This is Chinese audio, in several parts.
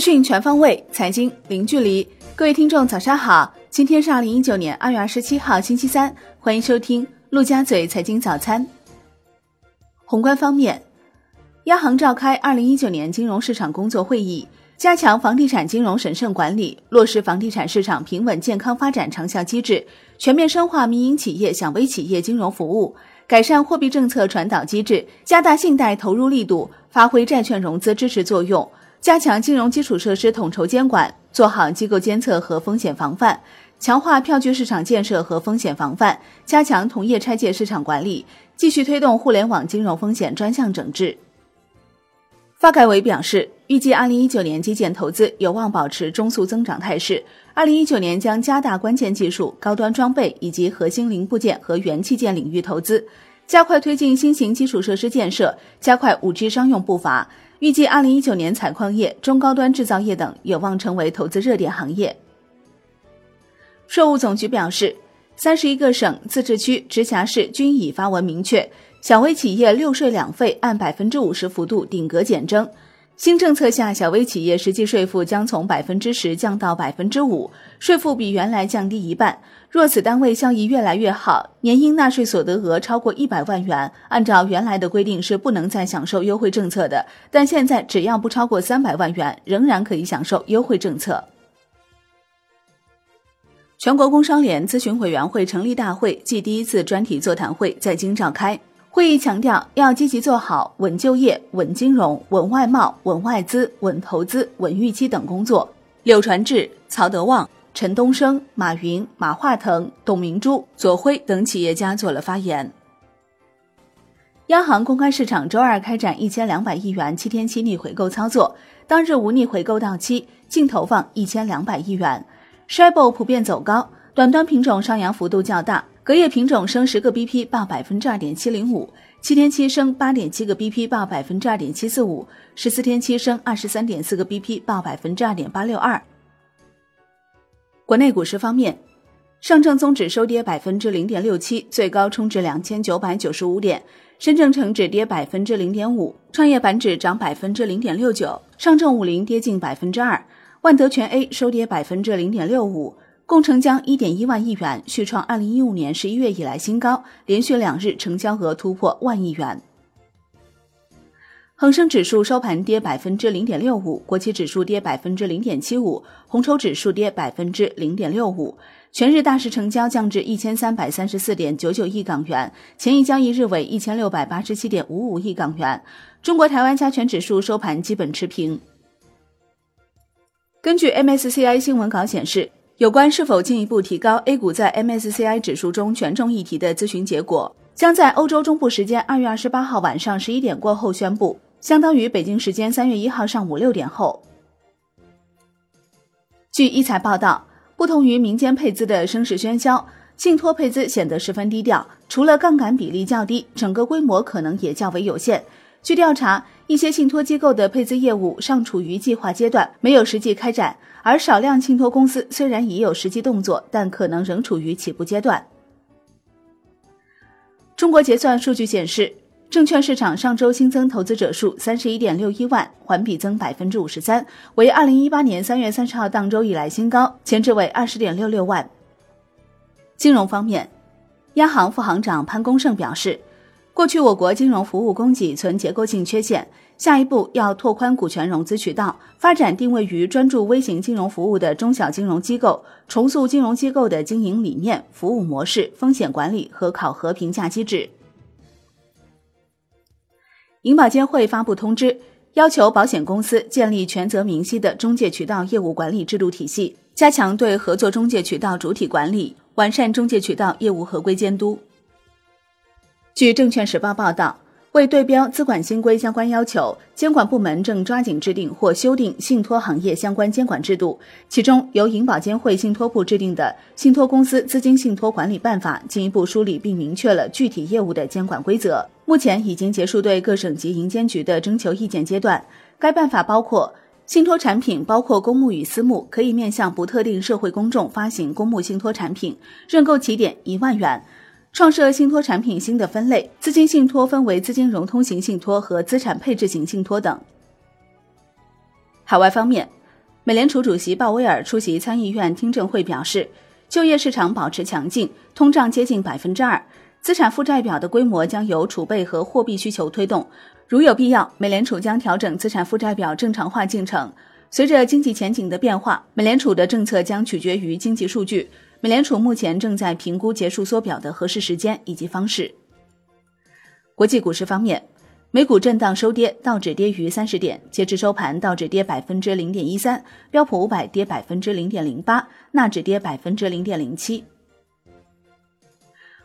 讯全方位，财经零距离。各位听众，早上好！今天是二零一九年二月二十七号，星期三，欢迎收听陆家嘴财经早餐。宏观方面，央行召开二零一九年金融市场工作会议，加强房地产金融审慎管理，落实房地产市场平稳健康发展长效机制，全面深化民营企业、小微企业金融服务，改善货币政策传导机制，加大信贷投入力度，发挥债券融资支持作用。加强金融基础设施统筹监管，做好机构监测和风险防范，强化票据市场建设和风险防范，加强同业拆借市场管理，继续推动互联网金融风险专项整治。发改委表示，预计二零一九年基建投资有望保持中速增长态势。二零一九年将加大关键技术、高端装备以及核心零部件和元器件领域投资，加快推进新型基础设施建设，加快五 G 商用步伐。预计二零一九年，采矿业、中高端制造业等有望成为投资热点行业。税务总局表示，三十一个省、自治区、直辖市均已发文明确，小微企业六税两费按百分之五十幅度顶格减征。新政策下，小微企业实际税负将从百分之十降到百分之五，税负比原来降低一半。若此单位效益越来越好，年应纳税所得额超过一百万元，按照原来的规定是不能再享受优惠政策的，但现在只要不超过三百万元，仍然可以享受优惠政策。全国工商联咨询委员会成立大会暨第一次专题座谈会在京召开。会议强调，要积极做好稳就业、稳金融、稳外贸、稳外资、稳投资、稳预期等工作。柳传志、曹德旺、陈东升、马云、马化腾、董明珠、左晖等企业家做了发言。央行公开市场周二开展一千两百亿元七天期逆回购操作，当日无逆回购到期，净投放一千两百亿元。s h i b o 普遍走高，短端品种上扬幅度较大。隔夜品种升十个 BP 报百分之二点七零五，七天期升八点七个 BP 报百分之二点七四五，十四天期升二十三点四个 BP 报百分之二点八六二。国内股市方面，上证综指收跌百分之零点六七，最高冲至两千九百九十五点；深证成指跌百分之零点五，创业板指涨百分之零点六九，上证五零跌近百分之二，万德全 A 收跌百分之零点六五。共成交一点一万亿元，续创二零一五年十一月以来新高，连续两日成交额突破万亿元。恒生指数收盘跌百分之零点六五，国企指数跌百分之零点七五，红筹指数跌百分之零点六五。全日大市成交降至一千三百三十四点九九亿港元，前一交易日为一千六百八十七点五五亿港元。中国台湾加权指数收盘基本持平。根据 MSCI 新闻稿显示。有关是否进一步提高 A 股在 MSCI 指数中权重议题的咨询结果，将在欧洲中部时间二月二十八号晚上十一点过后宣布，相当于北京时间三月一号上午六点后。据一财报道，不同于民间配资的声势喧嚣，信托配资显得十分低调，除了杠杆比例较低，整个规模可能也较为有限。据调查，一些信托机构的配资业务尚处于计划阶段，没有实际开展。而少量信托公司虽然已有实际动作，但可能仍处于起步阶段。中国结算数据显示，证券市场上周新增投资者数三十一点六一万，环比增百分之五十三，为二零一八年三月三十号当周以来新高，前值为二十点六六万。金融方面，央行副行长潘功胜表示。过去我国金融服务供给存结构性缺陷，下一步要拓宽股权融资渠道，发展定位于专注微型金融服务的中小金融机构，重塑金融机构的经营理念、服务模式、风险管理和考核评价机制。银保监会发布通知，要求保险公司建立权责明晰的中介渠道业务管理制度体系，加强对合作中介渠道主体管理，完善中介渠道业务合规监督。据证券时报报道，为对标资管新规相关要求，监管部门正抓紧制定或修订信托行业相关监管制度。其中，由银保监会信托部制定的《信托公司资金信托管理办法》进一步梳理并明确了具体业务的监管规则。目前已经结束对各省级银监局的征求意见阶段。该办法包括：信托产品包括公募与私募，可以面向不特定社会公众发行公募信托产品，认购起点一万元。创设信托产品新的分类，资金信托分为资金融通型信托和资产配置型信托等。海外方面，美联储主席鲍威尔出席参议院听证会表示，就业市场保持强劲，通胀接近百分之二，资产负债表的规模将由储备和货币需求推动。如有必要，美联储将调整资产负债表正常化进程。随着经济前景的变化，美联储的政策将取决于经济数据。美联储目前正在评估结束缩表的合适时间以及方式。国际股市方面，美股震荡收跌，道指跌逾三十点，截至收盘，道指跌百分之零点一三，标普五百跌百分之零点零八，纳指跌百分之零点零七。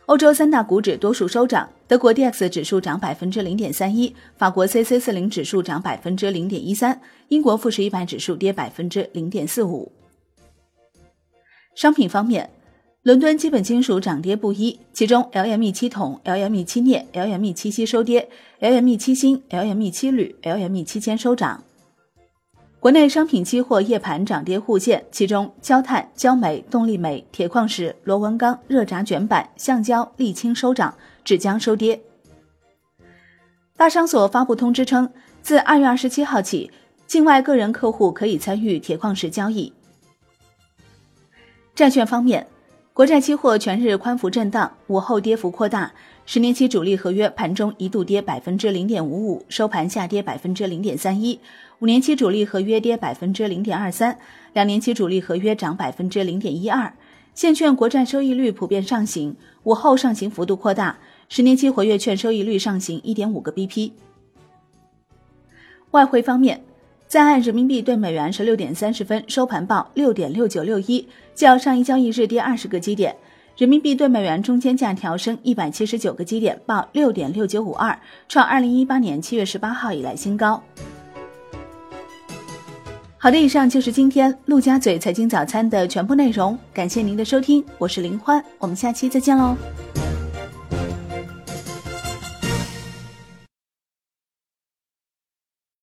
欧洲三大股指多数收涨，德国 D X 指数涨百分之零点三一，法国 C C 四零指数涨百分之零点一三，英国富时一百指数跌百分之零点四五。商品方面，伦敦基本金属涨跌不一，其中 LME 七铜、LME 七镍、LME 七锡收跌，LME 七锌、LME 七铝、LME 七铅收涨。国内商品期货夜盘涨跌互现，其中焦炭、焦煤、动力煤、铁矿石、螺纹钢、热轧卷板、橡胶、沥青收涨，纸浆收跌。大商所发布通知称，自二月二十七号起，境外个人客户可以参与铁矿石交易。债券方面，国债期货全日宽幅震荡，午后跌幅扩大。十年期主力合约盘中一度跌百分之零点五五，收盘下跌百分之零点三一；五年期主力合约跌百分之零点二三，两年期主力合约涨百分之零点一二。现券国债收益率普遍上行，午后上行幅度扩大，十年期活跃券收益率上行一点五个 BP。外汇方面。在岸人民币对美元十六点三十分收盘报六点六九六一，较上一交易日跌二十个基点。人民币对美元中间价调升一百七十九个基点，报六点六九五二，创二零一八年七月十八号以来新高。好的，以上就是今天陆家嘴财经早餐的全部内容，感谢您的收听，我是林欢，我们下期再见喽。